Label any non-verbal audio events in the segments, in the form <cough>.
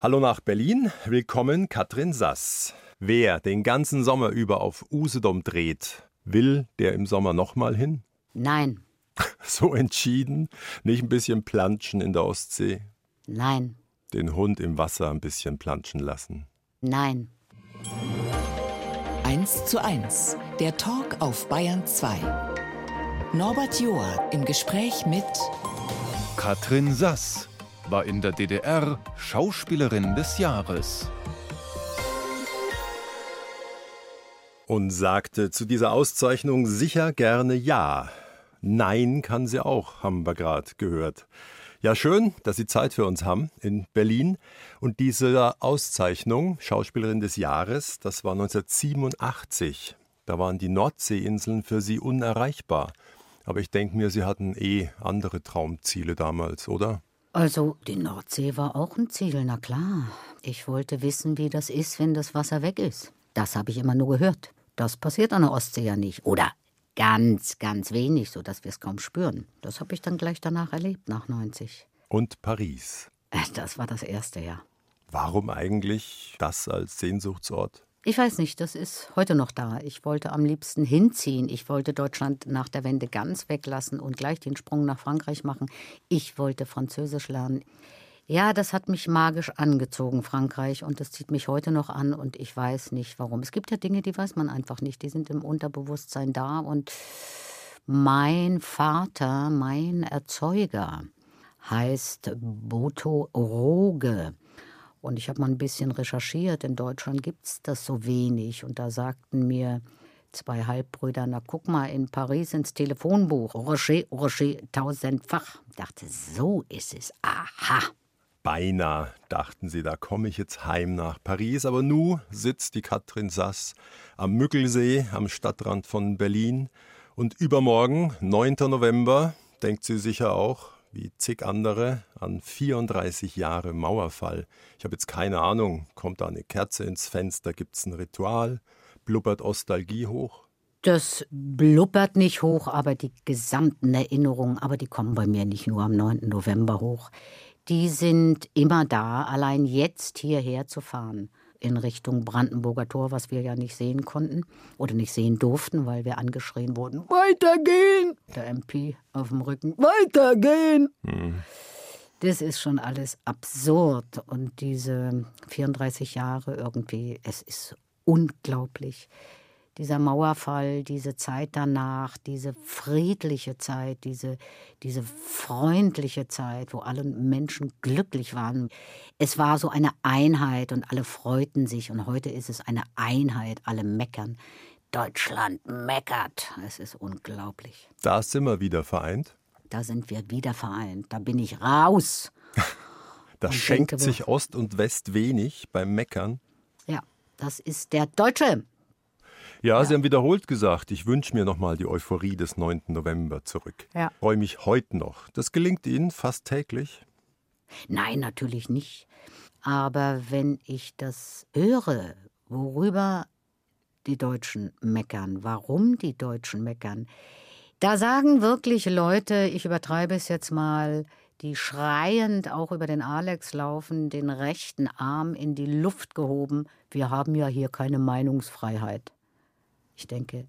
Hallo nach Berlin, willkommen Katrin Sass. Wer den ganzen Sommer über auf Usedom dreht, will der im Sommer nochmal hin? Nein. <laughs> So entschieden? Nicht ein bisschen planschen in der Ostsee? Nein. Den Hund im Wasser ein bisschen planschen lassen? Nein. 1 zu 1, der Talk auf Bayern 2. Norbert Joa im Gespräch mit Katrin Sass war in der DDR Schauspielerin des Jahres. Und sagte zu dieser Auszeichnung sicher gerne Ja. Nein kann sie auch, haben wir gerade gehört. Ja, schön, dass Sie Zeit für uns haben in Berlin. Und diese Auszeichnung, Schauspielerin des Jahres, das war 1987. Da waren die Nordseeinseln für Sie unerreichbar. Aber ich denke mir, Sie hatten eh andere Traumziele damals, oder? Also, die Nordsee war auch ein Ziel, na klar. Ich wollte wissen, wie das ist, wenn das Wasser weg ist. Das habe ich immer nur gehört. Das passiert an der Ostsee ja nicht. Oder ganz, ganz wenig, sodass wir es kaum spüren. Das habe ich dann gleich danach erlebt, nach 90. Und Paris. Das war das erste Jahr. Warum eigentlich das als Sehnsuchtsort? Ich weiß nicht, das ist heute noch da. Ich wollte am liebsten hinziehen. Ich wollte Deutschland nach der Wende ganz weglassen und gleich den Sprung nach Frankreich machen. Ich wollte Französisch lernen. Ja, das hat mich magisch angezogen, Frankreich, und das zieht mich heute noch an und ich weiß nicht warum. Es gibt ja Dinge, die weiß man einfach nicht, die sind im Unterbewusstsein da und mein Vater, mein Erzeuger, heißt Boto Roge. Und ich habe mal ein bisschen recherchiert. In Deutschland gibt es das so wenig. Und da sagten mir zwei Halbbrüder, na guck mal in Paris ins Telefonbuch. Rocher, Rocher, tausendfach. Ich dachte, so ist es. Aha. Beinahe dachten sie, da komme ich jetzt heim nach Paris. Aber nu sitzt die Katrin Sass am Müggelsee, am Stadtrand von Berlin. Und übermorgen, 9. November, denkt sie sicher auch, wie zig andere, an 34 Jahre Mauerfall. Ich habe jetzt keine Ahnung, kommt da eine Kerze ins Fenster, gibt es ein Ritual, blubbert Ostalgie hoch? Das blubbert nicht hoch, aber die gesamten Erinnerungen, aber die kommen bei mir nicht nur am 9. November hoch. Die sind immer da, allein jetzt hierher zu fahren in Richtung Brandenburger Tor, was wir ja nicht sehen konnten oder nicht sehen durften, weil wir angeschrien wurden, weitergehen! Der MP auf dem Rücken, weitergehen! Mhm. Das ist schon alles absurd und diese 34 Jahre irgendwie, es ist unglaublich dieser Mauerfall, diese Zeit danach, diese friedliche Zeit, diese, diese freundliche Zeit, wo alle Menschen glücklich waren. Es war so eine Einheit und alle freuten sich und heute ist es eine Einheit, alle meckern. Deutschland meckert. Es ist unglaublich. Da sind wir wieder vereint. Da sind wir wieder vereint. Da bin ich raus. <laughs> da schenkt denke, sich Ost und West wenig beim Meckern. Ja, das ist der Deutsche. Ja, ja, Sie haben wiederholt gesagt, ich wünsche mir nochmal die Euphorie des 9. November zurück. Ja. Freue mich heute noch. Das gelingt Ihnen fast täglich? Nein, natürlich nicht. Aber wenn ich das höre, worüber die Deutschen meckern, warum die Deutschen meckern, da sagen wirklich Leute, ich übertreibe es jetzt mal, die schreiend auch über den Alex laufen, den rechten Arm in die Luft gehoben, wir haben ja hier keine Meinungsfreiheit. Ich denke,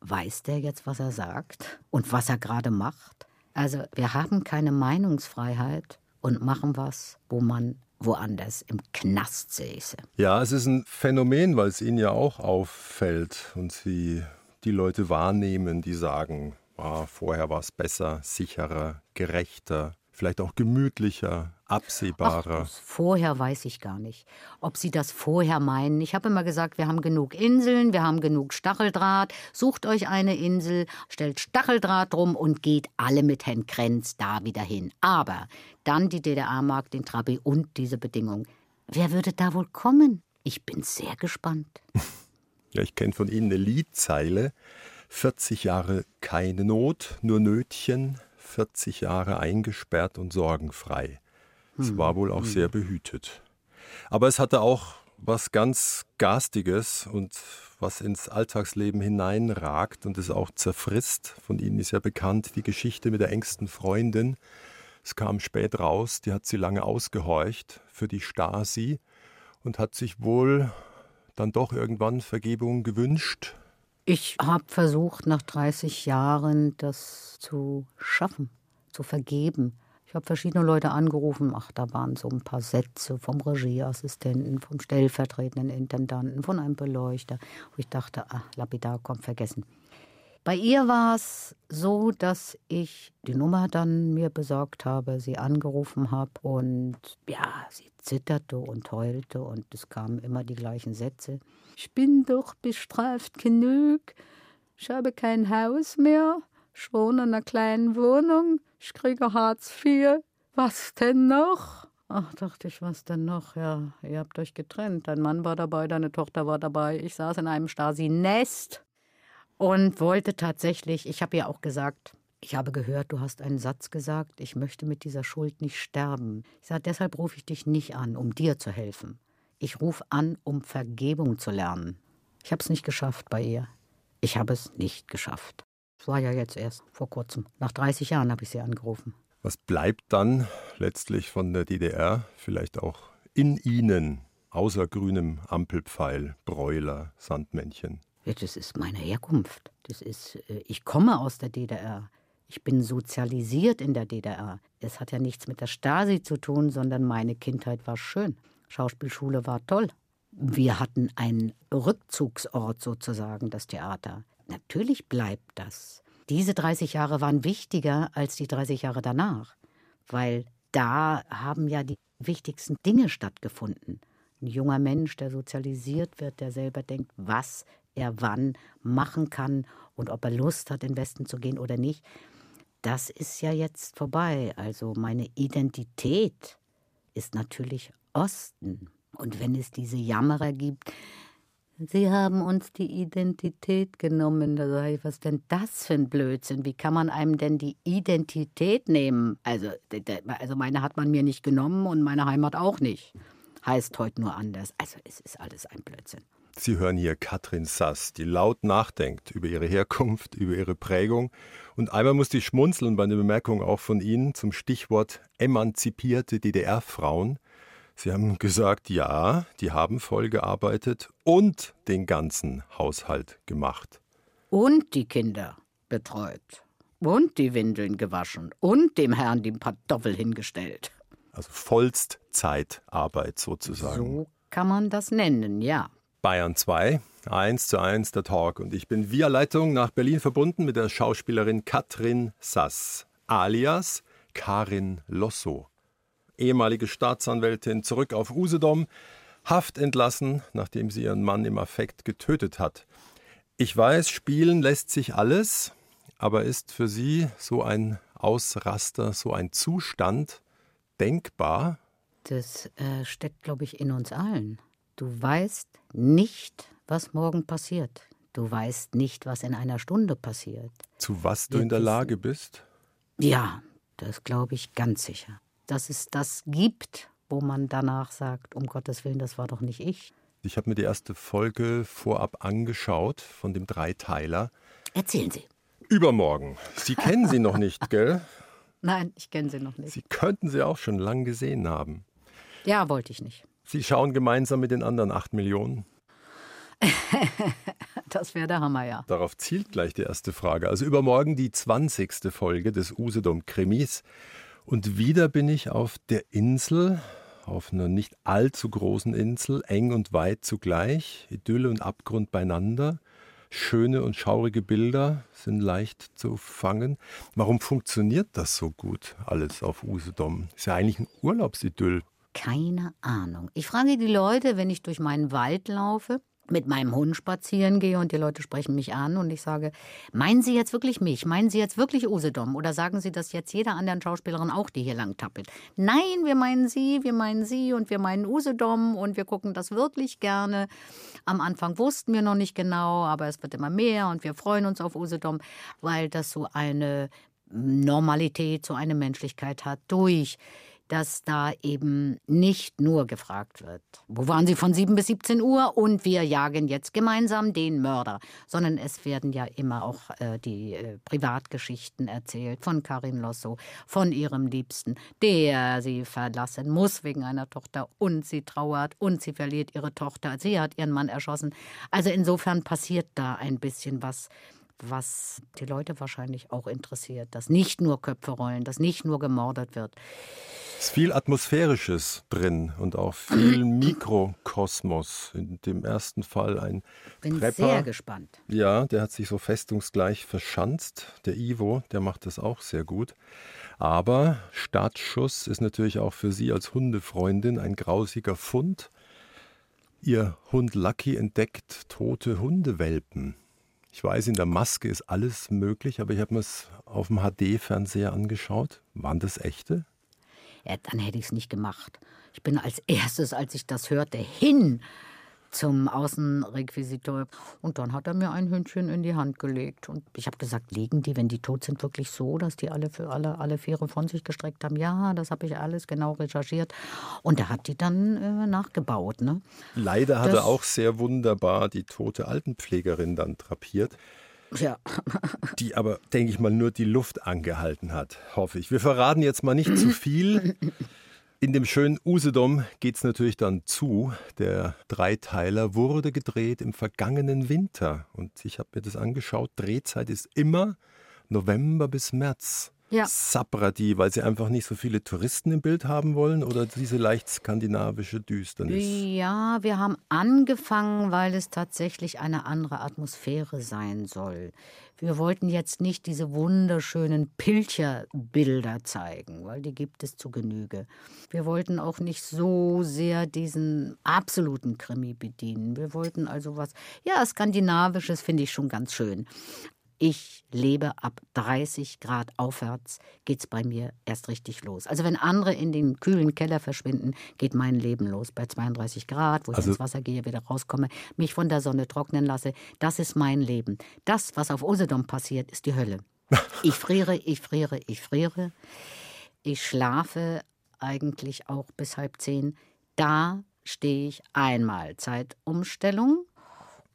weiß der jetzt, was er sagt und was er gerade macht? Also wir haben keine Meinungsfreiheit und machen was, wo man woanders im Knast säße. Ja, es ist ein Phänomen, weil es Ihnen ja auch auffällt und Sie die Leute wahrnehmen, die sagen, ah, vorher war es besser, sicherer, gerechter, vielleicht auch gemütlicher, absehbarer. Ach, vorher weiß ich gar nicht, ob Sie das vorher meinen. Ich habe immer gesagt, wir haben genug Inseln, wir haben genug Stacheldraht. Sucht euch eine Insel, stellt Stacheldraht drum und geht alle mit Herrn Krenz da wieder hin. Aber dann die DDR-Mark, den Trabi und diese Bedingung. Wer würde da wohl kommen? Ich bin sehr gespannt. <laughs> Ja, ich kenne von Ihnen eine Liedzeile. 40 Jahre keine Not, nur Nötchen, 40 Jahre eingesperrt und sorgenfrei. Es hm. war wohl auch hm. sehr behütet. Aber es hatte auch was ganz Garstiges und was ins Alltagsleben hineinragt und es auch zerfrisst. Von Ihnen ist ja bekannt die Geschichte mit der engsten Freundin. Es kam spät raus, die hat sie lange ausgehorcht für die Stasi und hat sich wohl dann doch irgendwann Vergebung gewünscht. Ich habe versucht, nach 30 Jahren das zu schaffen, zu vergeben. Ich habe verschiedene Leute angerufen. Ach, da waren so ein paar Sätze vom Regieassistenten, vom stellvertretenden Intendanten, von einem Beleuchter, wo ich dachte, ach, lapidar, komm, vergessen. Bei ihr war es so, dass ich die Nummer dann mir besorgt habe, sie angerufen habe und ja, sie zitterte und heulte und es kamen immer die gleichen Sätze. Ich bin doch bestraft genug. Ich habe kein Haus mehr. Ich wohne in einer kleinen Wohnung. Ich kriege Hartz IV. Was denn noch? Ach, dachte ich, was denn noch? Ja, ihr habt euch getrennt. Dein Mann war dabei, deine Tochter war dabei. Ich saß in einem Stasi-Nest und wollte tatsächlich, ich habe ihr auch gesagt, ich habe gehört, du hast einen Satz gesagt, ich möchte mit dieser Schuld nicht sterben. Ich sage, deshalb rufe ich dich nicht an, um dir zu helfen. Ich rufe an, um Vergebung zu lernen. Ich habe es nicht geschafft bei ihr. Ich habe es nicht geschafft. Das war ja jetzt erst vor kurzem. Nach 30 Jahren habe ich sie angerufen. Was bleibt dann letztlich von der DDR, vielleicht auch in Ihnen, außer grünem Ampelpfeil, Bräuler, Sandmännchen? Ja, das ist meine Herkunft. Das ist, äh, ich komme aus der DDR. Ich bin sozialisiert in der DDR. Es hat ja nichts mit der Stasi zu tun, sondern meine Kindheit war schön. Schauspielschule war toll. Wir hatten einen Rückzugsort sozusagen, das Theater. Natürlich bleibt das. Diese 30 Jahre waren wichtiger als die 30 Jahre danach, weil da haben ja die wichtigsten Dinge stattgefunden. Ein junger Mensch, der sozialisiert wird, der selber denkt, was er wann machen kann und ob er Lust hat, in den Westen zu gehen oder nicht, das ist ja jetzt vorbei. Also meine Identität ist natürlich Osten. Und wenn es diese Jammerer gibt, Sie haben uns die Identität genommen. Da sage ich, was denn das für ein Blödsinn? Wie kann man einem denn die Identität nehmen? Also, also meine hat man mir nicht genommen und meine Heimat auch nicht. Heißt heute nur anders. Also es ist alles ein Blödsinn. Sie hören hier Katrin Sass, die laut nachdenkt über ihre Herkunft, <laughs> über ihre Prägung. Und einmal musste ich schmunzeln bei einer Bemerkung auch von Ihnen zum Stichwort emanzipierte DDR-Frauen. Sie haben gesagt, ja, die haben voll gearbeitet und den ganzen Haushalt gemacht. Und die Kinder betreut. Und die Windeln gewaschen. Und dem Herrn die Kartoffel hingestellt. Also Vollzeitarbeit sozusagen. So kann man das nennen, ja. Bayern 2, 1 zu 1 der Talk. Und ich bin via Leitung nach Berlin verbunden mit der Schauspielerin Katrin Sass, alias Karin Losso. Ehemalige Staatsanwältin, zurück auf Usedom, Haft entlassen, nachdem sie ihren Mann im Affekt getötet hat. Ich weiß, spielen lässt sich alles, aber ist für Sie so ein Ausraster, so ein Zustand denkbar? Das äh, steckt, glaube ich, in uns allen. Du weißt nicht, was morgen passiert. Du weißt nicht, was in einer Stunde passiert. Zu was du Wir in der Lage bist? Ja, das glaube ich ganz sicher. Dass es das gibt, wo man danach sagt, um Gottes Willen, das war doch nicht ich. Ich habe mir die erste Folge vorab angeschaut von dem Dreiteiler. Erzählen Sie. Übermorgen. Sie kennen sie noch nicht, gell? <laughs> Nein, ich kenne sie noch nicht. Sie könnten sie auch schon lang gesehen haben. Ja, wollte ich nicht. Sie schauen gemeinsam mit den anderen acht Millionen? <laughs> das wäre der Hammer, ja. Darauf zielt gleich die erste Frage. Also übermorgen die 20. Folge des Usedom-Krimis. Und wieder bin ich auf der Insel, auf einer nicht allzu großen Insel, eng und weit zugleich, Idylle und Abgrund beieinander. Schöne und schaurige Bilder sind leicht zu fangen. Warum funktioniert das so gut alles auf Usedom? Ist ja eigentlich ein Urlaubsidyll. Keine Ahnung. Ich frage die Leute, wenn ich durch meinen Wald laufe, mit meinem Hund spazieren gehe und die Leute sprechen mich an und ich sage, meinen Sie jetzt wirklich mich? Meinen Sie jetzt wirklich Usedom? Oder sagen Sie das jetzt jeder anderen Schauspielerin auch, die hier lang tappelt? Nein, wir meinen Sie, wir meinen Sie und wir meinen Usedom und wir gucken das wirklich gerne. Am Anfang wussten wir noch nicht genau, aber es wird immer mehr und wir freuen uns auf Usedom, weil das so eine Normalität, so eine Menschlichkeit hat durch dass da eben nicht nur gefragt wird, wo waren Sie von 7 bis 17 Uhr und wir jagen jetzt gemeinsam den Mörder, sondern es werden ja immer auch äh, die äh, Privatgeschichten erzählt von Karin Losso, von ihrem Liebsten, der sie verlassen muss wegen einer Tochter und sie trauert und sie verliert ihre Tochter. Sie hat ihren Mann erschossen. Also insofern passiert da ein bisschen was was die Leute wahrscheinlich auch interessiert, dass nicht nur Köpfe rollen, dass nicht nur gemordet wird. Es ist viel Atmosphärisches drin und auch viel <clears throat> Mikrokosmos. In dem ersten Fall ein Bin Prepper. sehr gespannt. Ja, der hat sich so festungsgleich verschanzt. Der Ivo, der macht das auch sehr gut. Aber Startschuss ist natürlich auch für Sie als Hundefreundin ein grausiger Fund. Ihr Hund Lucky entdeckt tote Hundewelpen. Ich weiß, in der Maske ist alles möglich, aber ich habe mir es auf dem HD-Fernseher angeschaut. Waren das echte? Ja, dann hätte ich es nicht gemacht. Ich bin als erstes, als ich das hörte, hin zum Außenrequisitor. Und dann hat er mir ein Hündchen in die Hand gelegt. Und ich habe gesagt, liegen die, wenn die tot sind, wirklich so, dass die alle für alle, alle Viere von sich gestreckt haben? Ja, das habe ich alles genau recherchiert. Und er hat die dann äh, nachgebaut. Ne? Leider hat Das- er auch sehr wunderbar die tote Altenpflegerin dann drapiert, Ja, <laughs> die aber, denke ich mal, nur die Luft angehalten hat, hoffe ich. Wir verraten jetzt mal nicht zu viel. <laughs> In dem schönen Usedom geht es natürlich dann zu. Der Dreiteiler wurde gedreht im vergangenen Winter. Und ich habe mir das angeschaut. Drehzeit ist immer November bis März. Ja. Sapradi, weil sie einfach nicht so viele Touristen im Bild haben wollen oder diese leicht skandinavische Düsternis? Ja, wir haben angefangen, weil es tatsächlich eine andere Atmosphäre sein soll. Wir wollten jetzt nicht diese wunderschönen Pilcherbilder zeigen, weil die gibt es zu Genüge. Wir wollten auch nicht so sehr diesen absoluten Krimi bedienen. Wir wollten also was, ja, skandinavisches finde ich schon ganz schön. Ich lebe ab 30 Grad aufwärts, geht's bei mir erst richtig los. Also wenn andere in den kühlen Keller verschwinden, geht mein Leben los. Bei 32 Grad, wo ich Also- ins Wasser gehe, wieder rauskomme, mich von der Sonne trocknen lasse, das ist mein Leben. Das, was auf Usedom passiert, ist die Hölle. Ich friere, ich friere, ich friere. Ich schlafe eigentlich auch bis halb zehn. Da stehe ich einmal Zeitumstellung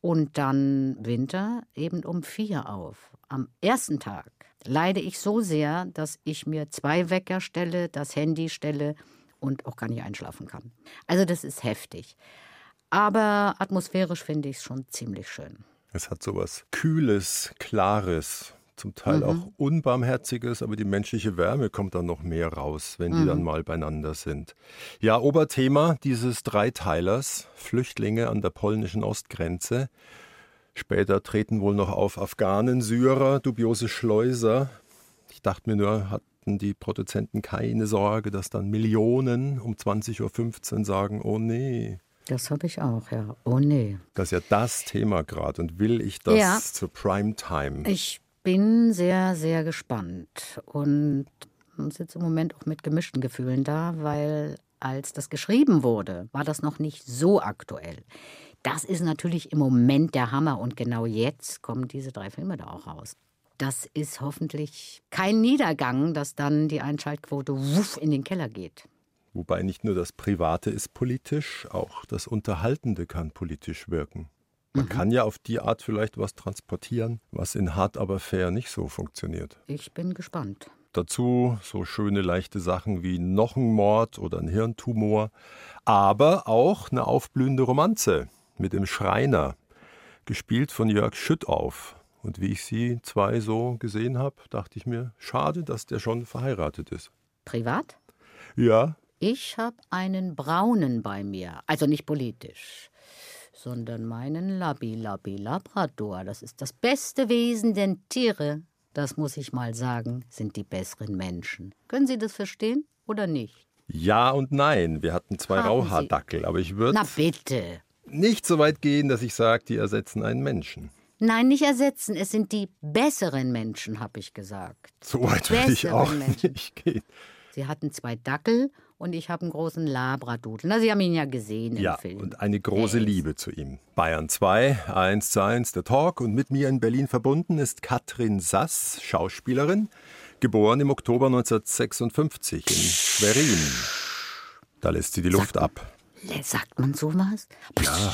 und dann Winter eben um vier auf. Am ersten Tag leide ich so sehr, dass ich mir zwei Wecker stelle, das Handy stelle und auch gar nicht einschlafen kann. Also das ist heftig. Aber atmosphärisch finde ich es schon ziemlich schön. Es hat sowas Kühles, Klares, zum Teil Mhm. auch Unbarmherziges, aber die menschliche Wärme kommt dann noch mehr raus, wenn die Mhm. dann mal beieinander sind. Ja, Oberthema dieses Dreiteilers, Flüchtlinge an der polnischen Ostgrenze. Später treten wohl noch auf Afghanen, Syrer, dubiose Schleuser. Ich dachte mir nur, hatten die Produzenten keine Sorge, dass dann Millionen um 20.15 Uhr sagen, oh nee. Das habe ich auch, ja. Oh nee. Das ist ja das Thema gerade und will ich das Ja. zur Primetime? Ich bin sehr, sehr gespannt und sitze im Moment auch mit gemischten Gefühlen da, weil als das geschrieben wurde, war das noch nicht so aktuell. Das ist natürlich im Moment der Hammer und genau jetzt kommen diese drei Filme da auch raus. Das ist hoffentlich kein Niedergang, dass dann die Einschaltquote wuff in den Keller geht. Wobei nicht nur das Private ist politisch, auch das Unterhaltende kann politisch wirken. Man Mhm. kann ja auf die Art vielleicht was transportieren, was in Hart aber fair nicht so funktioniert. Ich bin gespannt. Dazu so schöne leichte Sachen wie noch ein Mord oder ein Hirntumor, aber auch eine aufblühende Romanze mit dem Schreiner, gespielt von Jörg Schüttauf. Und wie ich sie zwei so gesehen habe, dachte ich mir, schade, dass der schon verheiratet ist. Privat? Ja, Ich habe einen Braunen bei mir, also nicht politisch, sondern meinen Labi Labi Labrador. Das ist das beste Wesen, denn Tiere, das muss ich mal sagen, sind die besseren Menschen. Können Sie das verstehen oder nicht? Ja und nein. Wir hatten zwei. Rauhaardackel, aber ich würde Na bitte. nicht so weit gehen, dass ich sage, die ersetzen einen Menschen. Nein, nicht ersetzen. Es sind die besseren Menschen, habe ich gesagt. So weit würde ich auch Menschen. nicht gehen. Sie hatten zwei Dackel und ich habe einen großen Labradudel. Na, Sie haben ihn ja gesehen im Ja, Film. und eine große ist- Liebe zu ihm. Bayern 2, 1 zu 1, der Talk. Und mit mir in Berlin verbunden ist Katrin Sass, Schauspielerin, Geboren im Oktober 1956 in Schwerin. Da lässt sie die Luft Sagt- ab. Sagt man sowas? Ja.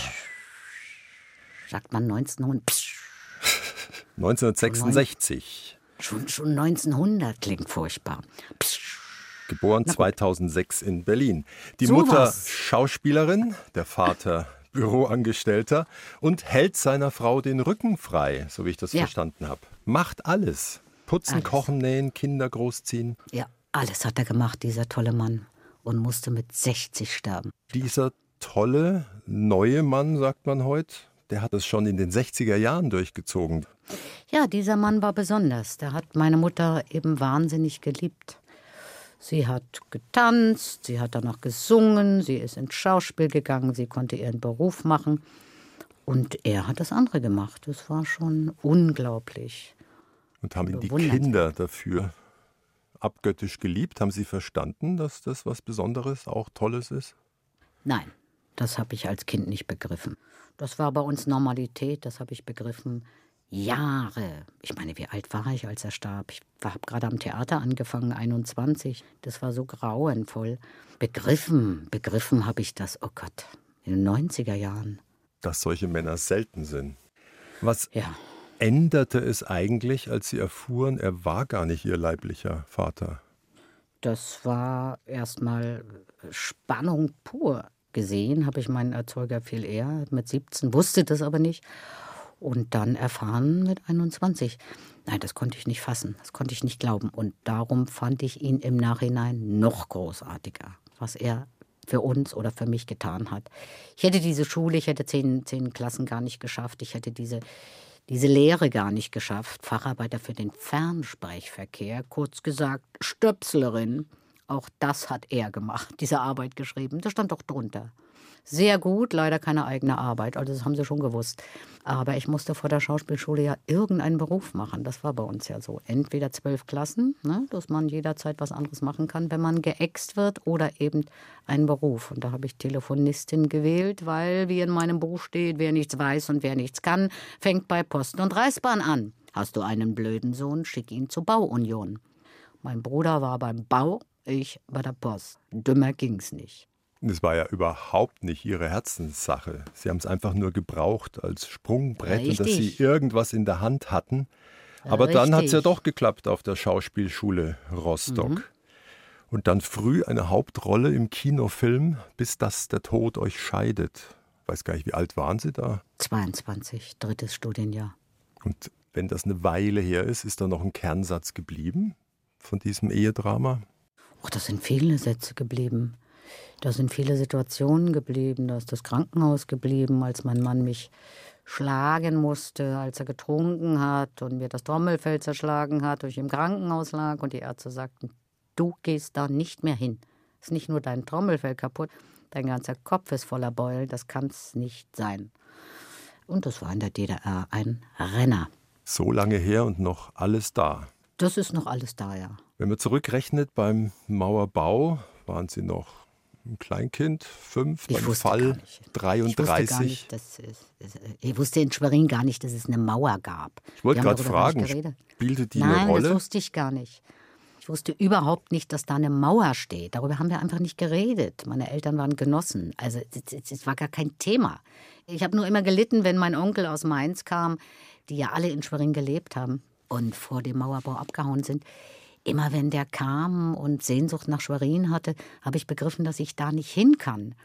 Sagt man 1900? 1966. <laughs> Schon, schon 1900 klingt furchtbar. Geboren 2006 in Berlin. Die So Mutter was. Schauspielerin, der Vater <laughs> Büroangestellter und hält seiner Frau den Rücken frei, so wie ich das Ja. verstanden habe. Macht alles. Putzen, Alles. kochen, nähen, Kinder großziehen. Ja, alles hat er gemacht, dieser tolle Mann. Und musste mit 60 sterben. Dieser tolle, neue Mann, sagt man heute, der hat es schon in den 60er Jahren durchgezogen. Ja, dieser Mann war besonders. Der hat meine Mutter eben wahnsinnig geliebt. Sie hat getanzt, sie hat danach gesungen, sie ist ins Schauspiel gegangen, sie konnte ihren Beruf machen. Und er hat das andere gemacht. Das war schon unglaublich. Und haben ihn die. Kinder dafür abgöttisch geliebt. Haben sie verstanden, dass das was Besonderes, auch Tolles ist? Nein, das habe ich als Kind nicht begriffen. Das war bei uns Normalität, das habe ich begriffen. Jahre. Ich meine, wie alt war ich, als er starb? Ich habe gerade am Theater angefangen, 21. Das war so grauenvoll. Begriffen, begriffen habe ich das, oh Gott, in den 90er Jahren. Dass solche Männer selten sind. Was Ja, änderte es eigentlich, als sie erfuhren, er war gar nicht ihr leiblicher Vater? das war erstmal Spannung pur. Gesehen habe ich meinen Erzeuger viel eher, mit 17, wusste das aber nicht. Und dann erfahren mit 21. Nein, das konnte ich nicht fassen, das konnte ich nicht glauben. Und darum fand ich ihn im Nachhinein noch großartiger, was er für uns oder für mich getan hat. Ich hätte diese Schule, ich hätte zehn, zehn Klassen gar nicht geschafft. Ich hätte diese, diese Lehre gar nicht geschafft. Facharbeiter für den Fernsprechverkehr, kurz gesagt Stöpslerin. Auch das hat er gemacht, diese Arbeit geschrieben. Das stand doch drunter. Sehr gut, leider keine eigene Arbeit, also das haben sie schon gewusst. Aber ich musste vor der Schauspielschule ja irgendeinen Beruf machen. Das war bei uns ja so. Entweder zwölf Klassen, ne, dass man jederzeit was anderes machen kann, wenn man geäxt wird, oder eben einen Beruf. Und da habe ich Telefonistin gewählt, weil, wie in meinem Buch steht, wer nichts weiß und wer nichts kann, fängt bei Post und Reißbahn an. Hast du einen blöden Sohn, schick ihn zur Bauunion. Mein Bruder war beim Bau, ich bei der Post. Dümmer ging's nicht. Das war ja überhaupt nicht ihre Herzenssache. Sie haben es einfach nur gebraucht als Sprungbrett und dass sie Richtig. irgendwas in der Hand hatten. Aber dann hat es ja Richtig. doch geklappt auf der Schauspielschule Rostock. Mhm. Und dann früh eine Hauptrolle im Kinofilm, bis dass der Tod euch scheidet. Weiß gar nicht, wie alt waren Sie da? 22, drittes Studienjahr. Und wenn das eine Weile her ist, ist da noch ein Kernsatz geblieben von diesem Ehedrama? Och, das sind viele Sätze geblieben. Da sind viele Situationen geblieben. Da ist das Krankenhaus geblieben, als mein Mann mich schlagen musste, als er getrunken hat und mir das Trommelfell zerschlagen hat und ich im Krankenhaus lag und die Ärzte sagten, du gehst da nicht mehr hin. Ist nicht nur dein Trommelfell kaputt, dein ganzer Kopf ist voller Beulen, das kann's nicht sein. Und das war in der DDR ein Renner. So lange her und noch alles da. Das ist noch alles da, ja. Wenn man zurückrechnet, beim Mauerbau waren Sie noch ein Kleinkind, fünf, Ich beim Fall gar nicht. Ich wusste, gar 33. nicht, dass es, ich wusste in Schwerin gar nicht, dass es eine Mauer gab. Ich wollte gerade fragen, spielte die Nein, eine Rolle? das wusste ich gar nicht. Ich wusste überhaupt nicht, dass da eine Mauer steht. Darüber haben wir einfach nicht geredet. Meine Eltern waren Genossen. Also es war gar kein Thema. Ich habe nur immer gelitten, wenn mein Onkel aus Mainz kam, die ja alle in Schwerin gelebt haben und vor dem Mauerbau abgehauen sind. Immer wenn der kam und Sehnsucht nach Schwerin hatte, habe ich begriffen, dass ich da nicht hin kann.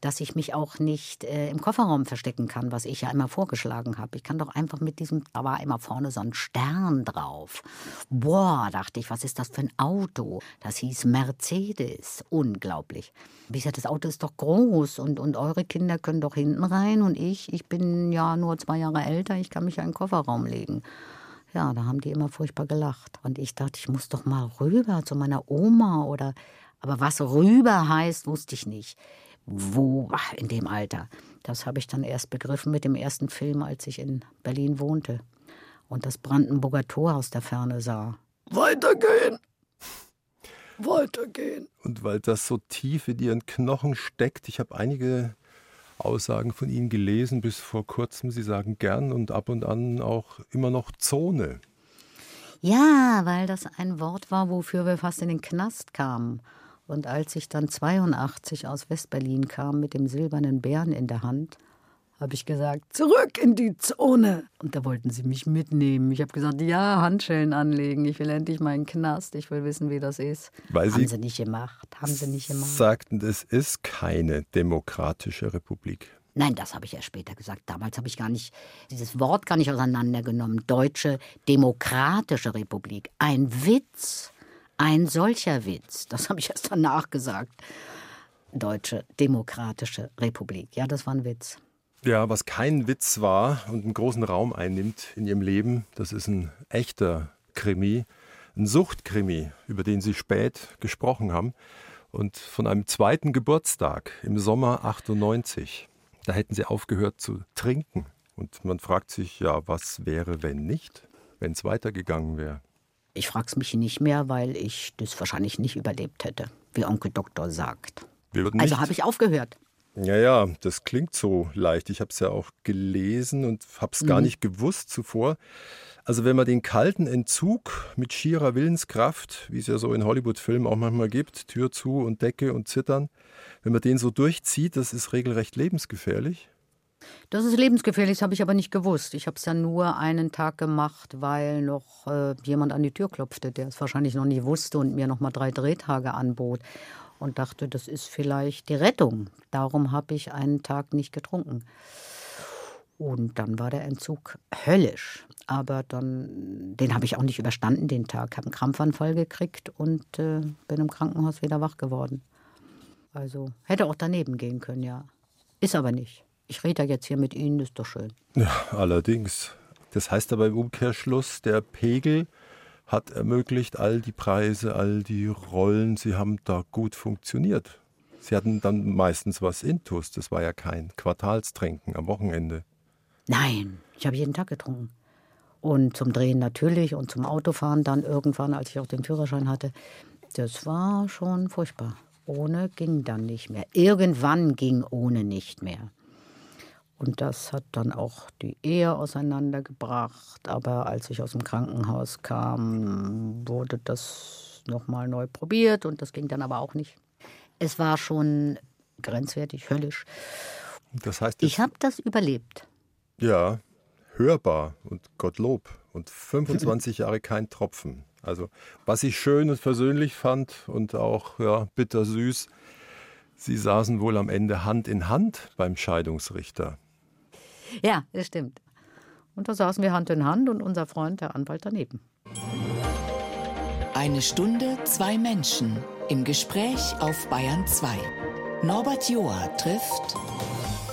Dass ich mich auch nicht äh, im Kofferraum verstecken kann, was ich ja immer vorgeschlagen habe. Ich kann doch einfach mit diesem, da war immer vorne so ein Stern drauf. Boah, dachte ich, was ist das für ein Auto? Das hieß Mercedes. Unglaublich. Ich sagte, das Auto ist doch groß und, und eure Kinder können doch hinten rein und ich, ich bin ja nur zwei Jahre älter, ich kann mich ja in den Kofferraum legen. Ja, da haben die immer furchtbar gelacht. Und ich dachte, ich muss doch mal rüber zu meiner Oma oder. Aber was rüber heißt, wusste ich nicht. Wo, ach, in dem Alter. Das habe ich dann erst begriffen mit dem ersten Film, als ich in Berlin wohnte und das Brandenburger Tor aus der Ferne sah. Weitergehen! Weitergehen! Und weil das so tief in ihren Knochen steckt, ich habe einige Aussagen von Ihnen gelesen bis vor kurzem. Sie sagen gern und ab und an auch immer noch Zone. Ja, weil das ein Wort war, wofür wir fast in den Knast kamen. Und als ich dann 82 aus Westberlin kam mit dem silbernen Bären in der Hand, habe ich gesagt, zurück in die Zone. Und da wollten sie mich mitnehmen. Ich habe gesagt, ja, Handschellen anlegen. Ich will endlich meinen Knast. Ich will wissen, wie das ist. Weil haben sie sie nicht gemacht. Haben sie nicht gemacht. sagten, es ist keine demokratische Republik. Nein, das habe ich erst später gesagt. Damals habe ich gar nicht dieses Wort gar nicht auseinandergenommen. Deutsche Demokratische Republik. Ein Witz. Ein solcher Witz. Das habe ich erst danach gesagt. Deutsche Demokratische Republik. Ja, das war ein Witz. Ja, was kein Witz war und einen großen Raum einnimmt in ihrem Leben, das ist ein echter Krimi, ein Suchtkrimi, über den Sie spät gesprochen haben. Und von einem zweiten Geburtstag im Sommer 98. Da hätten Sie aufgehört zu trinken. Und man fragt sich, ja, was wäre, wenn nicht, wenn es weitergegangen wäre? Ich frage es mich nicht mehr, weil ich das wahrscheinlich nicht überlebt hätte, wie Onkel Doktor sagt. Also habe ich aufgehört. Ja, ja, das klingt so leicht. Ich habe es ja auch gelesen und habe es gar nicht gewusst zuvor. Also wenn man den kalten Entzug mit schierer Willenskraft, wie es ja so in Hollywood-Filmen auch manchmal gibt, Tür zu und Decke und Zittern, wenn man den so durchzieht, das ist regelrecht lebensgefährlich. Das ist lebensgefährlich, das habe ich aber nicht gewusst. Ich habe es ja nur einen Tag gemacht, weil noch äh, jemand an die Tür klopfte, der es wahrscheinlich noch nie wusste und mir noch mal drei Drehtage anbot. Und dachte, das ist vielleicht die Rettung. Darum habe ich einen Tag nicht getrunken. Und dann war der Entzug höllisch. Aber dann, den habe ich auch nicht überstanden, den Tag. habe einen Krampfanfall gekriegt und äh, bin im Krankenhaus wieder wach geworden. Also hätte auch daneben gehen können, ja. Ist aber nicht. Ich rede ja jetzt hier mit Ihnen, ist doch schön. Ja, allerdings. Das heißt aber im Umkehrschluss, der Pegel hat ermöglicht all die Preise, all die Rollen, sie haben da gut funktioniert. Sie hatten dann meistens was Intus, das war ja kein Quartalstrinken am Wochenende. Nein, ich habe jeden Tag getrunken. Und zum Drehen natürlich und zum Autofahren dann irgendwann, als ich auch den Führerschein hatte. Das war schon furchtbar. Ohne ging dann nicht mehr. Irgendwann ging ohne nicht mehr. Und das hat dann auch die Ehe auseinandergebracht. Aber als ich aus dem Krankenhaus kam, wurde das nochmal neu probiert und das ging dann aber auch nicht. Es war schon grenzwertig, höllisch. Das heißt, Ich habe das überlebt. ja, hörbar und Gottlob und 25 Jahre kein Tropfen. Also, was ich schön und versöhnlich fand und auch ja, bittersüß, sie saßen wohl am Ende Hand in Hand beim Scheidungsrichter. <laughs> Ja, das stimmt. Und da saßen wir Hand in Hand und unser Freund, der Anwalt, daneben. Eine Stunde, zwei Menschen im Gespräch auf Bayern 2. Norbert Joa trifft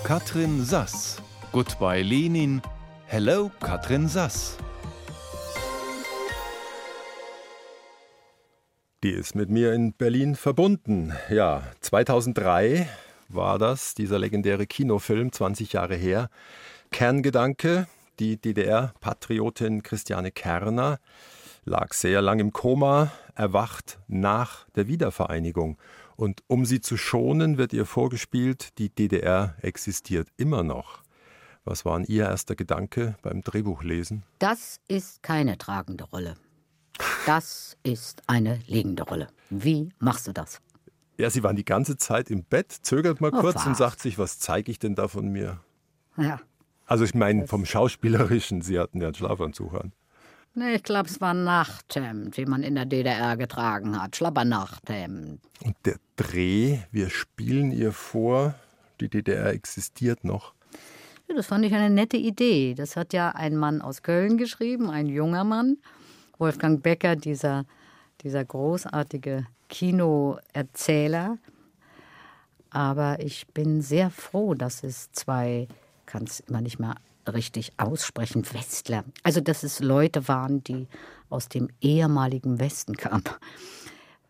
Katrin Sass. Goodbye Lenin. Hello Katrin Sass. Die ist mit mir in Berlin verbunden. Ja, 2003 war das, dieser legendäre Kinofilm, 20 Jahre her. Kerngedanke, die DDR-Patriotin Christiane Kerner lag sehr lang im Koma, erwacht nach der Wiedervereinigung. Und um sie zu schonen, wird ihr vorgespielt, die DDR existiert immer noch. Was war Ihr erster Gedanke beim Drehbuchlesen? Das ist keine tragende Rolle. Das ist eine liegende Rolle. Wie machst du das? Ja, sie waren die ganze Zeit im Bett, zögert mal Oh, kurz und was? sagt sich, was zeige ich denn da von mir? Ja. Also ich meine vom Schauspielerischen, sie hatten ja einen Schlafanzug an. Nee, ich glaube, es war ein Nachthemd, wie man in der DDR getragen hat. Schlappernachthemd. Und der Dreh, wir spielen ihr vor, die DDR existiert noch. Ja, das fand ich eine nette Idee. Das hat ja ein Mann aus Köln geschrieben, ein junger Mann. Wolfgang Becker, dieser, dieser großartige Kinoerzähler. Aber ich bin sehr froh, dass es zwei, kann es immer nicht mehr richtig aussprechen, Westler. Also, dass es Leute waren, die aus dem ehemaligen Westen kamen.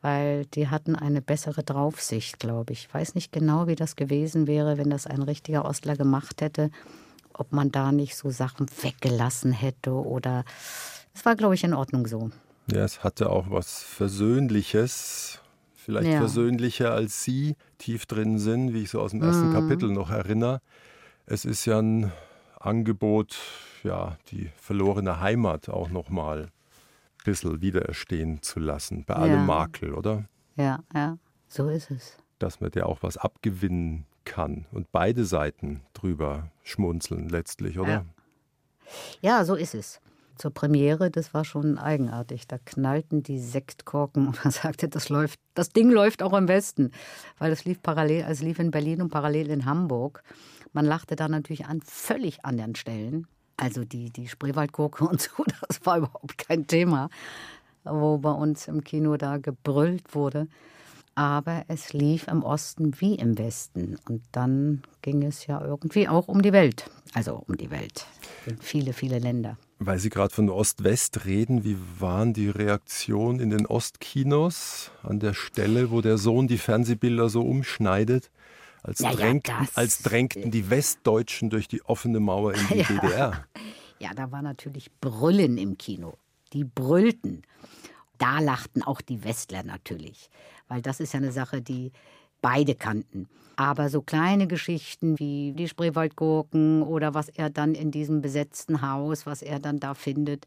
Weil die hatten eine bessere Draufsicht, glaube ich. Ich weiß nicht genau, wie das gewesen wäre, wenn das ein richtiger Ostler gemacht hätte. Ob man da nicht so Sachen weggelassen hätte oder. Es war, glaube ich, in Ordnung so. Ja, es hatte auch was Versöhnliches, vielleicht Ja. versöhnlicher als Sie tief drin sind, wie ich so aus dem ersten Mhm. Kapitel noch erinnere. Es ist ja ein Angebot, ja, die verlorene Heimat auch nochmal bisschen wiedererstehen zu lassen, bei allem Ja. Makel, oder? Ja, ja, so ist es. Dass man der auch was abgewinnen kann und beide Seiten drüber schmunzeln letztlich, oder? Ja. Ja, so ist es. Zur Premiere, das war schon eigenartig. Da knallten die Sektkorken und man <laughs> sagte, das läuft, das Ding läuft auch im Westen, weil es lief parallel, also es lief in Berlin und parallel in Hamburg. Man lachte da natürlich an völlig anderen Stellen. Also die, die Spreewaldgurke und so, <laughs> das war überhaupt kein Thema, wo bei uns im Kino da gebrüllt wurde. Aber es lief im Osten wie im Westen. Und dann ging es ja irgendwie auch um die Welt. Also um die Welt. Viele, viele Länder. Weil Sie gerade von Ost-West reden, wie waren die Reaktionen in den Ostkinos an der Stelle, wo der Sohn die Fernsehbilder so umschneidet? Als, Ja, ja, drängten, das- als drängten die Westdeutschen durch die offene Mauer in die <laughs> Ja. DDR. Ja, da war natürlich Brüllen im Kino. Die brüllten. Da lachten auch die Westler natürlich, weil das ist ja eine Sache, die beide kannten. Aber so kleine Geschichten wie die Spreewaldgurken oder was er dann in diesem besetzten Haus, was er dann da findet,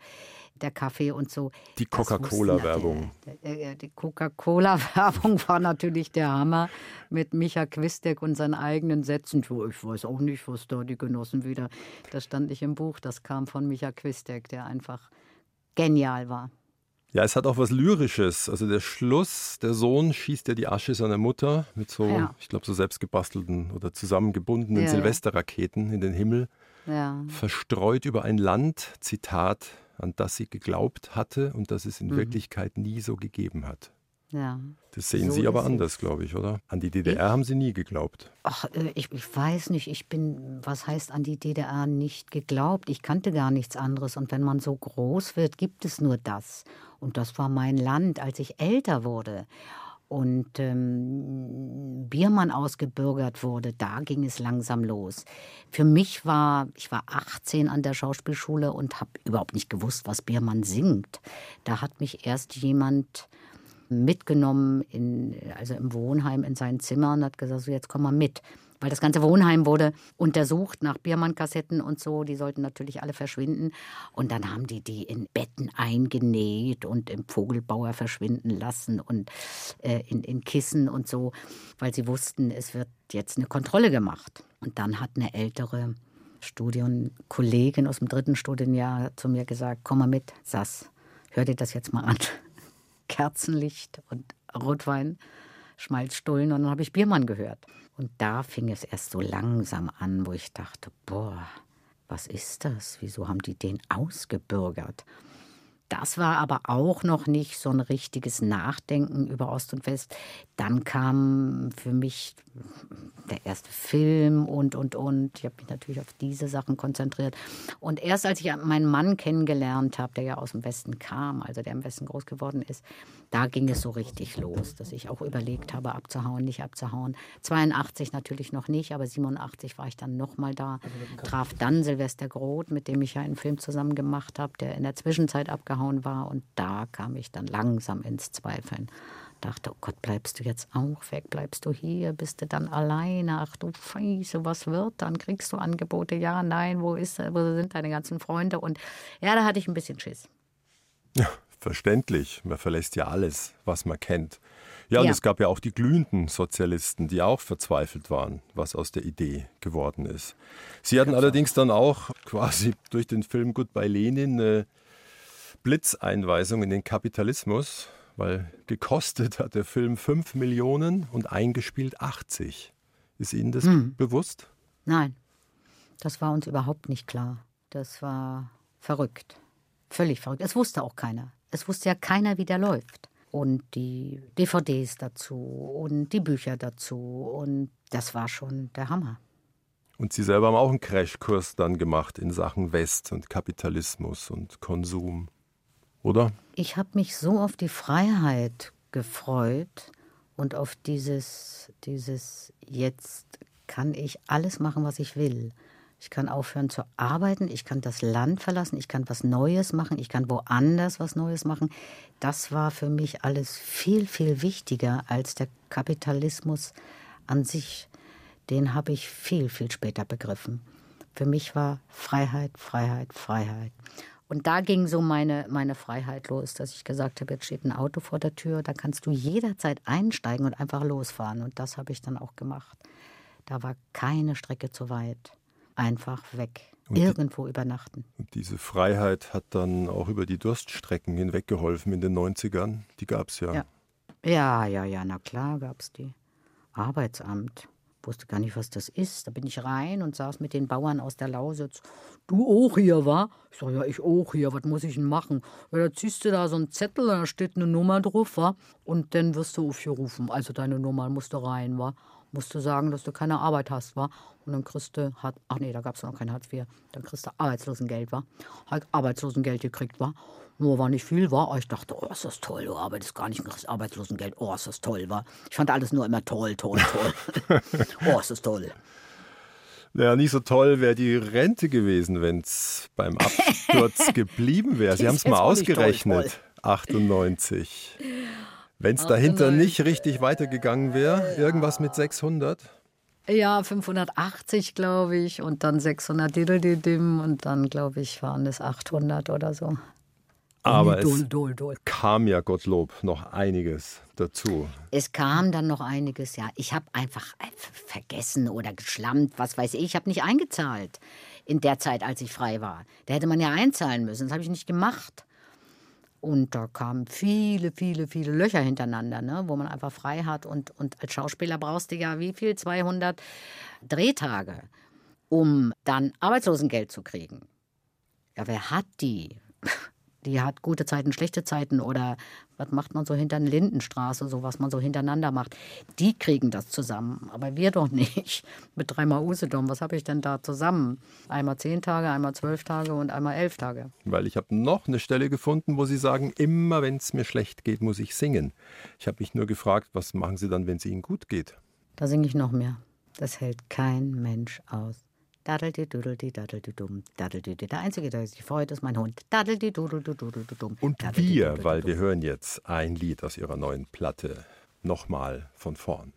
der Kaffee und so. Die Coca-Cola-Werbung. Die Coca-Cola-Werbung <laughs> war natürlich der Hammer mit Micha Quistek und seinen eigenen Sätzen. Ich weiß auch nicht, was da die Genossen wieder. Das stand nicht im Buch, das kam von Micha Quistek, der einfach genial war. Ja, es hat auch was Lyrisches. Also der Schluss, der Sohn schießt ja die Asche seiner Mutter mit so, Ja. ich glaube, so selbstgebastelten oder zusammengebundenen Ja. Silvesterraketen in den Himmel, Ja, verstreut über ein Land, Zitat, an das sie geglaubt hatte und das es in Mhm. Wirklichkeit nie so gegeben hat. Ja. Das sehen So Sie aber anders, glaube ich, oder? An die DDR haben Sie nie geglaubt. Ach, äh, ich, ich weiß nicht, ich bin, was heißt an die DDR nicht geglaubt? Ich kannte gar nichts anderes. Und wenn man so groß wird, gibt es nur das. Und das war mein Land, als ich älter wurde. Und ähm, Biermann ausgebürgert wurde, da ging es langsam los. Für mich war, ich war 18 an der Schauspielschule und habe überhaupt nicht gewusst, was Biermann singt. Da hat mich erst jemand mitgenommen, in, also im Wohnheim in sein Zimmer und hat gesagt, so jetzt komm mal mit. Weil das ganze Wohnheim wurde untersucht nach Biermann-Kassetten und so. Die sollten natürlich alle verschwinden. Und dann haben die die in Betten eingenäht und im Vogelbauer verschwinden lassen und äh, in, in Kissen und so, weil sie wussten, es wird jetzt eine Kontrolle gemacht. Und dann hat eine ältere Studienkollegin aus dem dritten Studienjahr zu mir gesagt, komm mal mit, Sass, hör dir das jetzt mal an. Kerzenlicht und Rotwein, Schmalzstullen und dann habe ich Biermann gehört. Und da fing es erst so langsam an, wo ich dachte, boah, was ist das? Wieso haben die den ausgebürgert? Das war aber auch noch nicht so ein richtiges Nachdenken über Ost und West. Dann kam für mich der erste Film und, und, und. Ich habe mich natürlich auf diese Sachen konzentriert. Und erst als ich meinen Mann kennengelernt habe, der ja aus dem Westen kam, also der im Westen groß geworden ist, da ging es so richtig los, dass ich auch überlegt habe, abzuhauen, nicht abzuhauen. 82 natürlich noch nicht, aber 87 war ich dann nochmal da, traf dann Silvester Groth, mit dem ich ja einen Film zusammen gemacht habe, der in der Zwischenzeit abgehauen war. Und da kam ich dann langsam ins Zweifeln. Dachte, oh Gott, bleibst du jetzt auch weg? Bleibst du hier? Bist du dann alleine? Ach du Scheiße, was wird dann? Kriegst du Angebote? Ja, nein, wo, ist, wo sind deine ganzen Freunde? Und ja, da hatte ich ein bisschen Schiss. Ja, verständlich. Man verlässt ja alles, was man kennt. Ja, und Ja. es gab ja auch die glühenden Sozialisten, die auch verzweifelt waren, was aus der Idee geworden ist. Sie hatten allerdings dann auch quasi durch den Film Goodbye Lenin eine Blitzeinweisung in den Kapitalismus, weil gekostet hat der Film 5 Millionen und eingespielt 80. Ist Ihnen das bewusst? Nein, das war uns überhaupt nicht klar. Das war verrückt. Völlig verrückt. Es wusste auch keiner. Es wusste ja keiner, wie der läuft. Und die DVDs dazu und die Bücher dazu. Und das war schon der Hammer. Und Sie selber haben auch einen Crashkurs dann gemacht in Sachen West und Kapitalismus und Konsum, oder? Ich habe mich so auf die Freiheit gefreut und auf dieses, dieses jetzt kann ich alles machen, was ich will. Ich kann aufhören zu arbeiten, ich kann das Land verlassen, ich kann was Neues machen, ich kann woanders was Neues machen. Das war für mich alles viel, viel wichtiger als der Kapitalismus an sich. Den habe ich viel, viel später begriffen. Für mich war Freiheit, Freiheit, Freiheit. Und da ging so meine, meine Freiheit los, dass ich gesagt habe, jetzt steht ein Auto vor der Tür, da kannst du jederzeit einsteigen und einfach losfahren. Und das habe ich dann auch gemacht. Da war keine Strecke zu weit. Einfach weg. Und irgendwo die, übernachten. Und diese Freiheit hat dann auch über die Durststrecken hinweg geholfen in den 90ern. Die gab es ja. ja. Ja, ja, ja, na klar gab es die. Arbeitsamt wusste gar nicht, was das ist. Da bin ich rein und saß mit den Bauern aus der Lausitz. Du auch hier, wa? Ich sag, ja, ich auch hier. Was muss ich denn machen? Ja, da ziehst du da so einen Zettel, da steht eine Nummer drauf, wa? Und dann wirst du aufgerufen. Also deine Nummer musst du rein, wa? Musst du sagen, dass du keine Arbeit hast, wa? Und dann kriegst du, ach nee, da gab es noch kein Hartz IV. Dann kriegst du Arbeitslosengeld, wa? Halt Arbeitslosengeld gekriegt, wa? Nur war nicht viel, war. Ich dachte, oh, ist das toll, du arbeitest gar nicht, kriegst Arbeitslosengeld. Oh, ist das toll, war. Ich fand alles nur immer toll, toll, toll. <laughs> oh, ist das toll. Naja, nicht so toll wäre die Rente gewesen, wenn es beim Absturz <laughs> geblieben wäre. Sie haben es mal ausgerechnet. Toll, toll. 98. Wenn es dahinter nicht richtig weitergegangen wäre, irgendwas mit 600? Ja, 580, glaube ich, und dann 600 Diddle und dann, glaube ich, waren es 800 oder so. Aber es dol, dol. kam ja Gottlob noch einiges dazu. Es kam dann noch einiges, ja. Ich habe einfach vergessen oder geschlammt, was weiß ich. Ich habe nicht eingezahlt in der Zeit, als ich frei war. Da hätte man ja einzahlen müssen. Das habe ich nicht gemacht. Und da kamen viele, viele, viele Löcher hintereinander, ne, wo man einfach frei hat. Und, und als Schauspieler brauchst du ja wie viel? 200 Drehtage, um dann Arbeitslosengeld zu kriegen. Ja, wer hat die? Die hat gute Zeiten, schlechte Zeiten oder was macht man so hinter einer Lindenstraße, so was man so hintereinander macht. Die kriegen das zusammen, aber wir doch nicht. <laughs> Mit dreimal Usedom, was habe ich denn da zusammen? Einmal zehn Tage, einmal zwölf Tage und einmal elf Tage. Weil ich habe noch eine Stelle gefunden, wo Sie sagen, immer wenn es mir schlecht geht, muss ich singen. Ich habe mich nur gefragt, was machen Sie dann, wenn es Ihnen gut geht? Da singe ich noch mehr. Das hält kein Mensch aus. Daddeldi dudeldi daddeldi dumm. Daddeldi. Der Einzige, der sich freut, ist mein Hund. Daddeldi dudeldi dudeldi dumm. Und wir, weil wir hören jetzt ein Lied aus ihrer neuen Platte. Nochmal von vorn.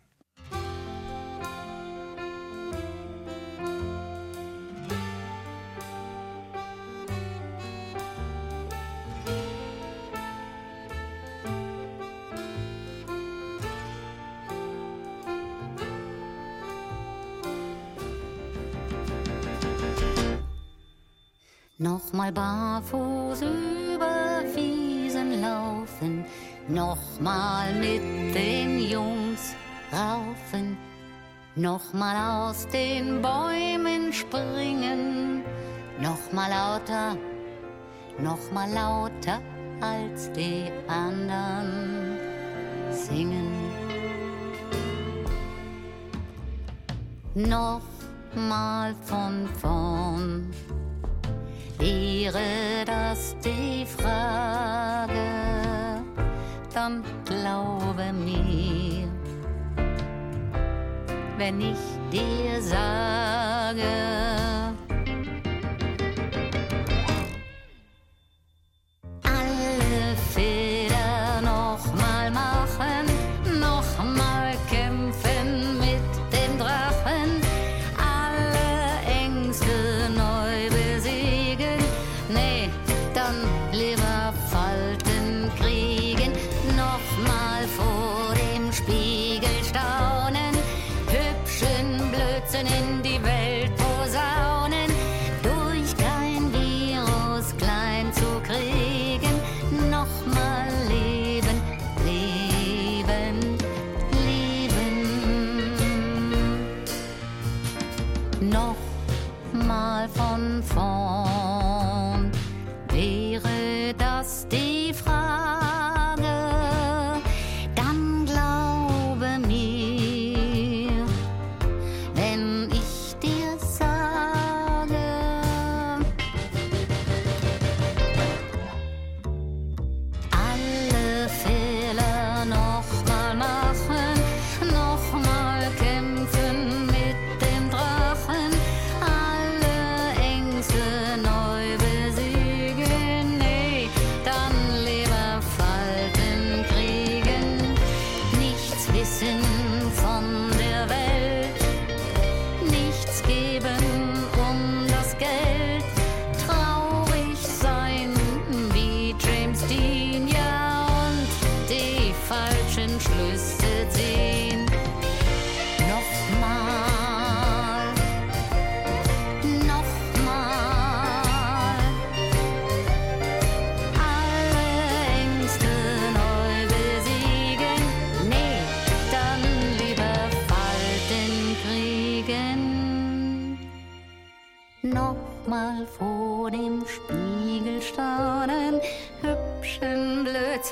Nochmal mit den Jungs raufen, nochmal aus den Bäumen springen, nochmal lauter, nochmal lauter als die anderen singen. Nochmal von vorn Wäre das die Frage, dann glaube mir, wenn ich dir sage, Wissen von der Welt nichts geben.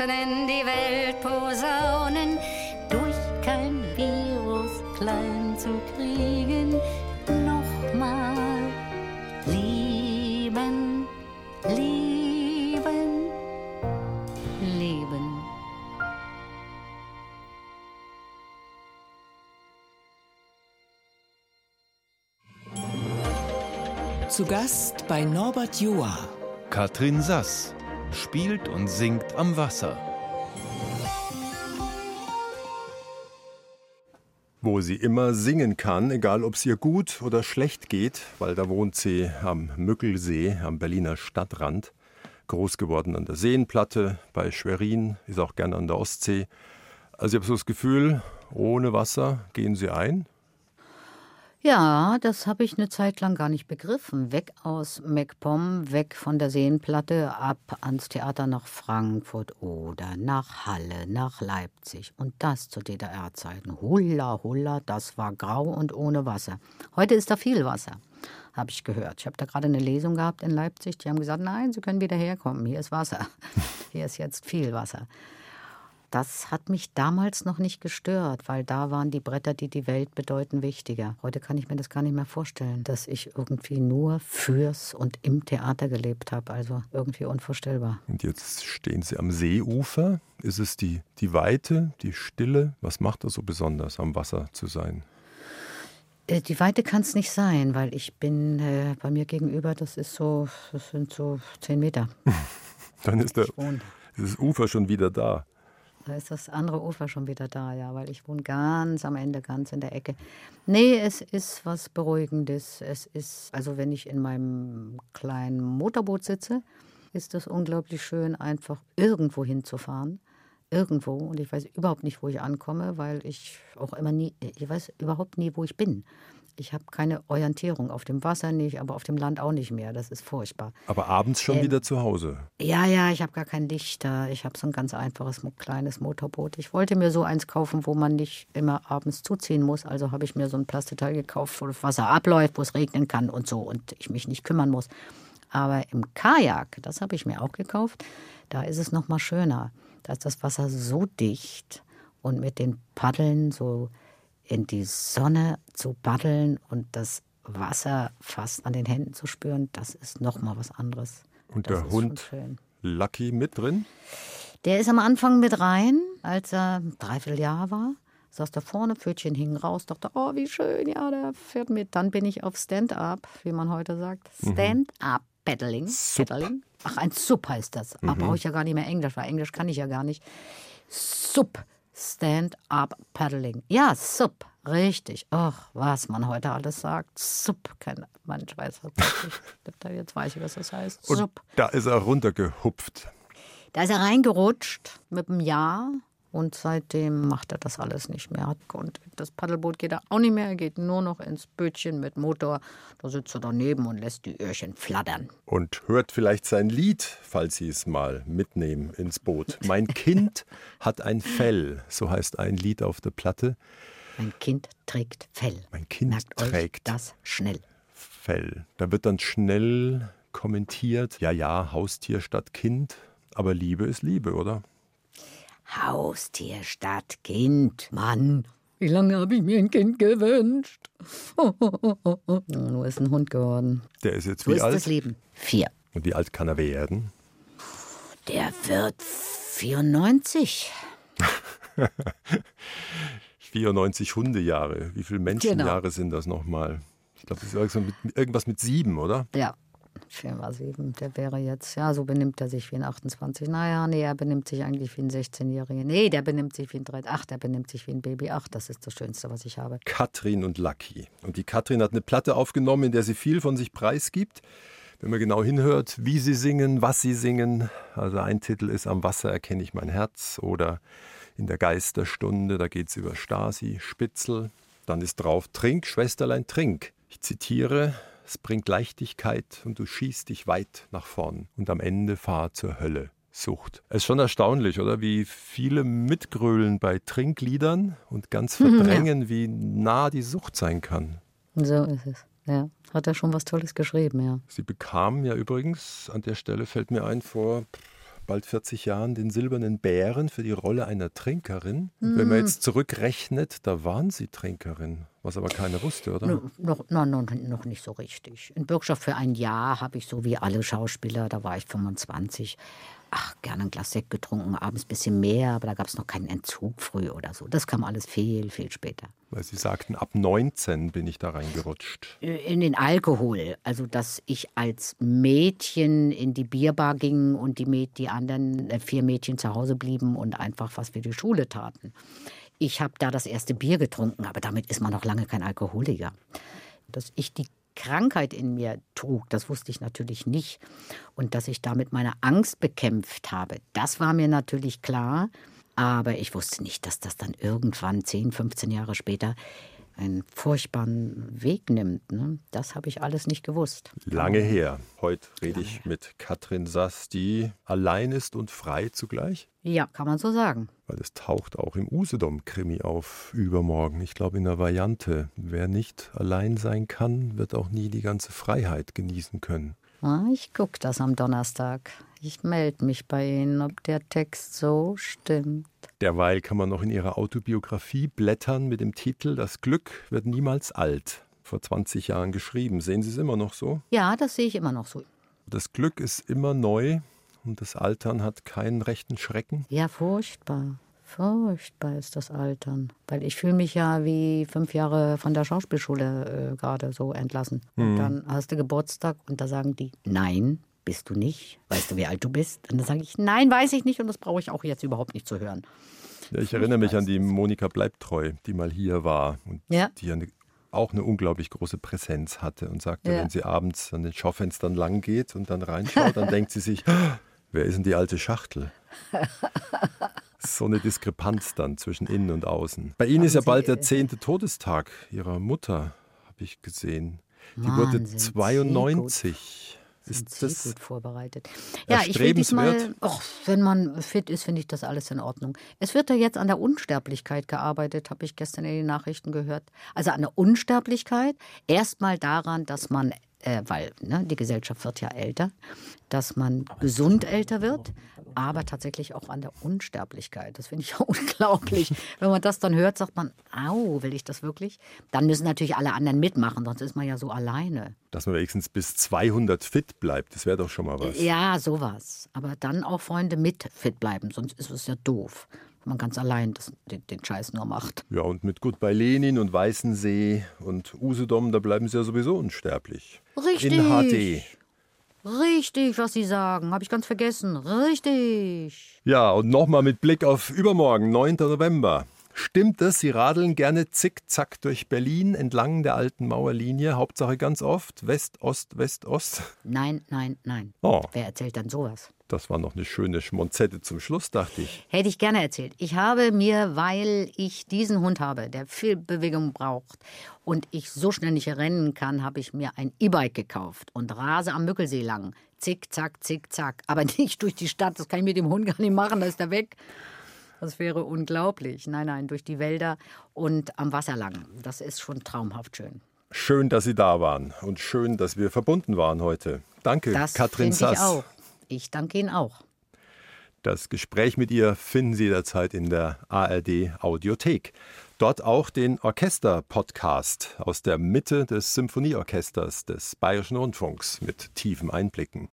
Blödsinn in die Welt posaunen, durch kein Virus klein zu kriegen, nochmal lieben, lieben, lieben. Zu Gast bei Norbert Joa. Katrin Sass spielt und singt am Wasser. Wo sie immer singen kann, egal ob es ihr gut oder schlecht geht, weil da wohnt sie am Mückelsee, am Berliner Stadtrand. Groß geworden an der Seenplatte, bei Schwerin, ist auch gerne an der Ostsee. Also ich habe so das Gefühl, ohne Wasser gehen sie ein. Ja, das habe ich eine Zeit lang gar nicht begriffen. Weg aus MacPom, weg von der Seenplatte, ab ans Theater nach Frankfurt oder nach Halle, nach Leipzig. Und das zu DDR-Zeiten. Hulla, hulla, das war grau und ohne Wasser. Heute ist da viel Wasser, habe ich gehört. Ich habe da gerade eine Lesung gehabt in Leipzig. Die haben gesagt, nein, Sie können wieder herkommen. Hier ist Wasser. <laughs> Hier ist jetzt viel Wasser. Das hat mich damals noch nicht gestört, weil da waren die Bretter, die die Welt bedeuten, wichtiger. Heute kann ich mir das gar nicht mehr vorstellen, dass ich irgendwie nur fürs und im Theater gelebt habe. Also irgendwie unvorstellbar. Und jetzt stehen sie am Seeufer. Ist es die, die Weite, die Stille? Was macht das so besonders, am Wasser zu sein? Äh, Die Weite kann es nicht sein, weil ich bin äh, bei mir gegenüber, das ist so, das sind so zehn Meter. <laughs> Dann ist, der, ist das Ufer schon wieder da. Da ist das andere Ufer schon wieder da, ja, weil ich wohne ganz am Ende, ganz in der Ecke. Nee, es ist was Beruhigendes. Es ist, also wenn ich in meinem kleinen Motorboot sitze, ist das unglaublich schön, einfach irgendwo hinzufahren. Irgendwo. Und ich weiß überhaupt nicht, wo ich ankomme, weil ich auch immer nie, ich weiß überhaupt nie, wo ich bin. Ich habe keine Orientierung auf dem Wasser nicht, aber auf dem Land auch nicht mehr. Das ist furchtbar. Aber abends schon Ähm, wieder zu Hause. Ja, ja, ich habe gar kein Licht da. Ich habe so ein ganz einfaches kleines Motorboot. Ich wollte mir so eins kaufen, wo man nicht immer abends zuziehen muss. Also habe ich mir so ein Plastikteil gekauft, wo das Wasser abläuft, wo es regnen kann und so und ich mich nicht kümmern muss. Aber im Kajak, das habe ich mir auch gekauft, da ist es noch mal schöner. Da ist das Wasser so dicht und mit den Paddeln so in die Sonne zu paddeln und das Wasser fast an den Händen zu spüren, das ist noch mal was anderes. Und Das der Hund. Lucky mit drin? Der ist am Anfang mit rein, als er ein Dreivierteljahr war. Saß da vorne, Pfötchen hingen raus, dachte, oh, wie schön, ja, der fährt mit. Dann bin ich auf Stand-up, wie man heute sagt. Stand-up Paddling. Sup. Paddling. Ach, ein Sub heißt das. Aber brauche ich ja gar nicht mehr Englisch, weil Englisch kann ich ja gar nicht. Sub. Stand-up Paddling. Ja, Sub. Richtig. Ach, was man heute alles sagt. Sub. Kein Mensch weiß das nicht. <laughs> Jetzt weiß ich, was das heißt. Und Sub. da ist er runtergehupft. Da ist er reingerutscht mit einem Jahr und seitdem macht er das alles nicht mehr. Und das Paddelboot geht er auch nicht mehr, er geht nur noch ins Bötchen mit Motor. Da sitzt er daneben und lässt die Öhrchen flattern. Und hört vielleicht sein Lied, falls Sie es mal mitnehmen ins Boot. Mein Kind hat ein Fell, so heißt ein Lied auf der Platte. Mein Kind trägt Fell. Mein Kind Merkt trägt euch das schnell. Fell. Da wird dann schnell kommentiert, ja, ja, Haustier statt Kind, aber Liebe ist Liebe, oder? Haustier statt Kind. Mann, wie lange habe ich mir ein Kind gewünscht? <laughs> Nur ist ein Hund geworden. Der ist jetzt So wie ist alt? das Leben. Vier. Und wie alt kann er werden? Der wird 94. 94 <laughs> Hundejahre. Wie viele Menschenjahre Genau. sind das nochmal? Ich glaube, das ist irgendwas mit, irgendwas mit sieben, oder? Ja, 4 mal 7. Der wäre jetzt, ja, so benimmt er sich wie ein 28. Naja, nee, er benimmt sich eigentlich wie ein 16-Jähriger. Nee, der benimmt sich wie ein 3. Ach, der benimmt sich wie ein Baby. Ach, das ist das Schönste, was ich habe. Katrin und Lucky. Und die Katrin hat eine Platte aufgenommen, in der sie viel von sich preisgibt. Wenn man genau hinhört, wie sie singen, was sie singen. Also ein Titel ist Am Wasser erkenne ich mein Herz oder In der Geisterstunde, da geht es über Stasi, Spitzel. Dann ist drauf Trink, Schwesterlein, trink. Ich zitiere, es bringt Leichtigkeit und du schießt dich weit nach vorn. Und am Ende fahr zur Hölle. Sucht. Es ist schon erstaunlich, oder? Wie viele mitgrölen bei Trinkliedern und ganz verdrängen, wie nah die Sucht sein kann. So ist es. ja. Hat er schon was Tolles geschrieben, ja. Sie bekam ja übrigens, an der Stelle fällt mir ein, vor bald 40 Jahren den Silbernen Bären für die Rolle einer Trinkerin. Und wenn man Hm. jetzt zurückrechnet, da waren Sie Trinkerin, was aber keiner wusste, oder? No- Noch, no, no, noch nicht so richtig. In Bürgschaft für ein Jahr habe ich so wie alle Schauspieler, da war ich 25, ach, gerne ein Glas Sekt getrunken, abends ein bisschen mehr, aber da gab es noch keinen Entzug früh oder so. Das kam alles viel, viel später. Weil Sie sagten, ab 19 bin ich da reingerutscht. In den Alkohol, also dass ich als Mädchen in die Bierbar ging und die, Mäd die anderen äh, vier Mädchen zu Hause blieben und einfach was für die Schule taten. Ich habe da das erste Bier getrunken, aber damit ist man noch lange kein Alkoholiker. Dass ich die Krankheit in mir trug, das wusste ich natürlich nicht. Und dass ich damit meine Angst bekämpft habe, das war mir natürlich klar. Aber ich wusste nicht, dass das dann irgendwann 10, 15 Jahre später einen furchtbaren Weg nimmt. Ne? Das habe ich alles nicht gewusst. Lange her. Heute rede ich mit Katrin Sass, die allein ist und frei zugleich. Ja, kann man so sagen. Weil es taucht auch im Usedom-Krimi auf übermorgen. Ich glaube in der Variante. Wer nicht allein sein kann, wird auch nie die ganze Freiheit genießen können. Ah, Ich gucke das am Donnerstag. Ich melde mich bei Ihnen, ob der Text so stimmt. Derweil kann man noch in ihrer Autobiografie blättern mit dem Titel Das Glück wird niemals alt. Vor 20 Jahren geschrieben. Sehen Sie es immer noch so? Ja, das sehe ich immer noch so. Das Glück ist immer neu und das Altern hat keinen rechten Schrecken. Ja, furchtbar. Furchtbar ist das Altern. Weil ich fühle mich ja wie fünf Jahre von der Schauspielschule äh, gerade so entlassen. Und dann hast du Geburtstag und da sagen die, nein, bist du nicht. Weißt du, wie alt du bist? Und dann sage ich, nein, weiß ich nicht und das brauche ich auch jetzt überhaupt nicht zu hören. Ja, ich erinnere mich an die Monika Bleibtreu, die mal hier war und Ja. die eine, auch eine unglaublich große Präsenz hatte und sagte, Ja. wenn sie abends an den Schaufenstern lang geht und dann reinschaut, dann denkt sie sich, "Ah, <laughs> wer ist denn die alte Schachtel? So eine Diskrepanz dann zwischen innen und außen. Bei Ihnen ist ja bald äh, der zehnte Todestag Ihrer Mutter, habe ich gesehen. Die wurde Wahnsinn, sehr 92. Ist das gut vorbereitet. Ja, ich will diesmal, och, wenn man fit ist, finde ich das alles in Ordnung. Es wird da jetzt an der Unsterblichkeit gearbeitet, habe ich gestern in den Nachrichten gehört. Also an der Unsterblichkeit, erstmal daran, dass man, äh, weil ne, die Gesellschaft wird ja älter, dass man gesund älter wird, aber tatsächlich auch an der Unsterblichkeit. Das finde ich ja <laughs> unglaublich. Wenn man das dann hört, sagt man, au, will ich das wirklich? Dann müssen natürlich alle anderen mitmachen, sonst ist man ja so alleine. dass man wenigstens bis 200 fit bleibt, das wäre doch schon mal was. Ja, sowas. Aber dann auch Freunde mit fit bleiben, sonst ist es ja doof, man ganz allein das, den, den Scheiß nur macht. Ja, und mit Goodbye Lenin und Weißensee und Usedom, da bleiben sie ja sowieso unsterblich. Richtig. In HD. Richtig, was Sie sagen, habe ich ganz vergessen. Richtig. Ja, und nochmal mit Blick auf übermorgen, 9. November. Stimmt es, Sie radeln gerne zickzack durch Berlin entlang der alten Mauerlinie, Hauptsache ganz oft West, Ost, West, Ost? Nein, nein, nein. Oh, Wer erzählt dann sowas? Das war noch eine schöne Schmonzette zum Schluss, dachte ich. Hätte ich gerne erzählt. Ich habe mir, weil ich diesen Hund habe, der viel Bewegung braucht und ich so schnell nicht rennen kann, habe ich mir ein E-Bike gekauft und rase am Mückelsee lang. Zick, zack, zick, zack. Aber <laughs> nicht durch die Stadt, das kann ich mit dem Hund gar nicht machen, da ist er weg. Das wäre unglaublich. Nein, nein, durch die Wälder und am Wasser lang. Das ist schon traumhaft schön. Schön, dass Sie da waren und schön, dass wir verbunden waren heute. Danke, Das Katrin finde ich Sass. auch. Ich danke Ihnen auch. Das Gespräch mit ihr finden Sie jederzeit in der ARD Audiothek. Dort auch den Orchester-Podcast aus der Mitte des Symphonieorchesters des Bayerischen Rundfunks mit tiefen Einblicken.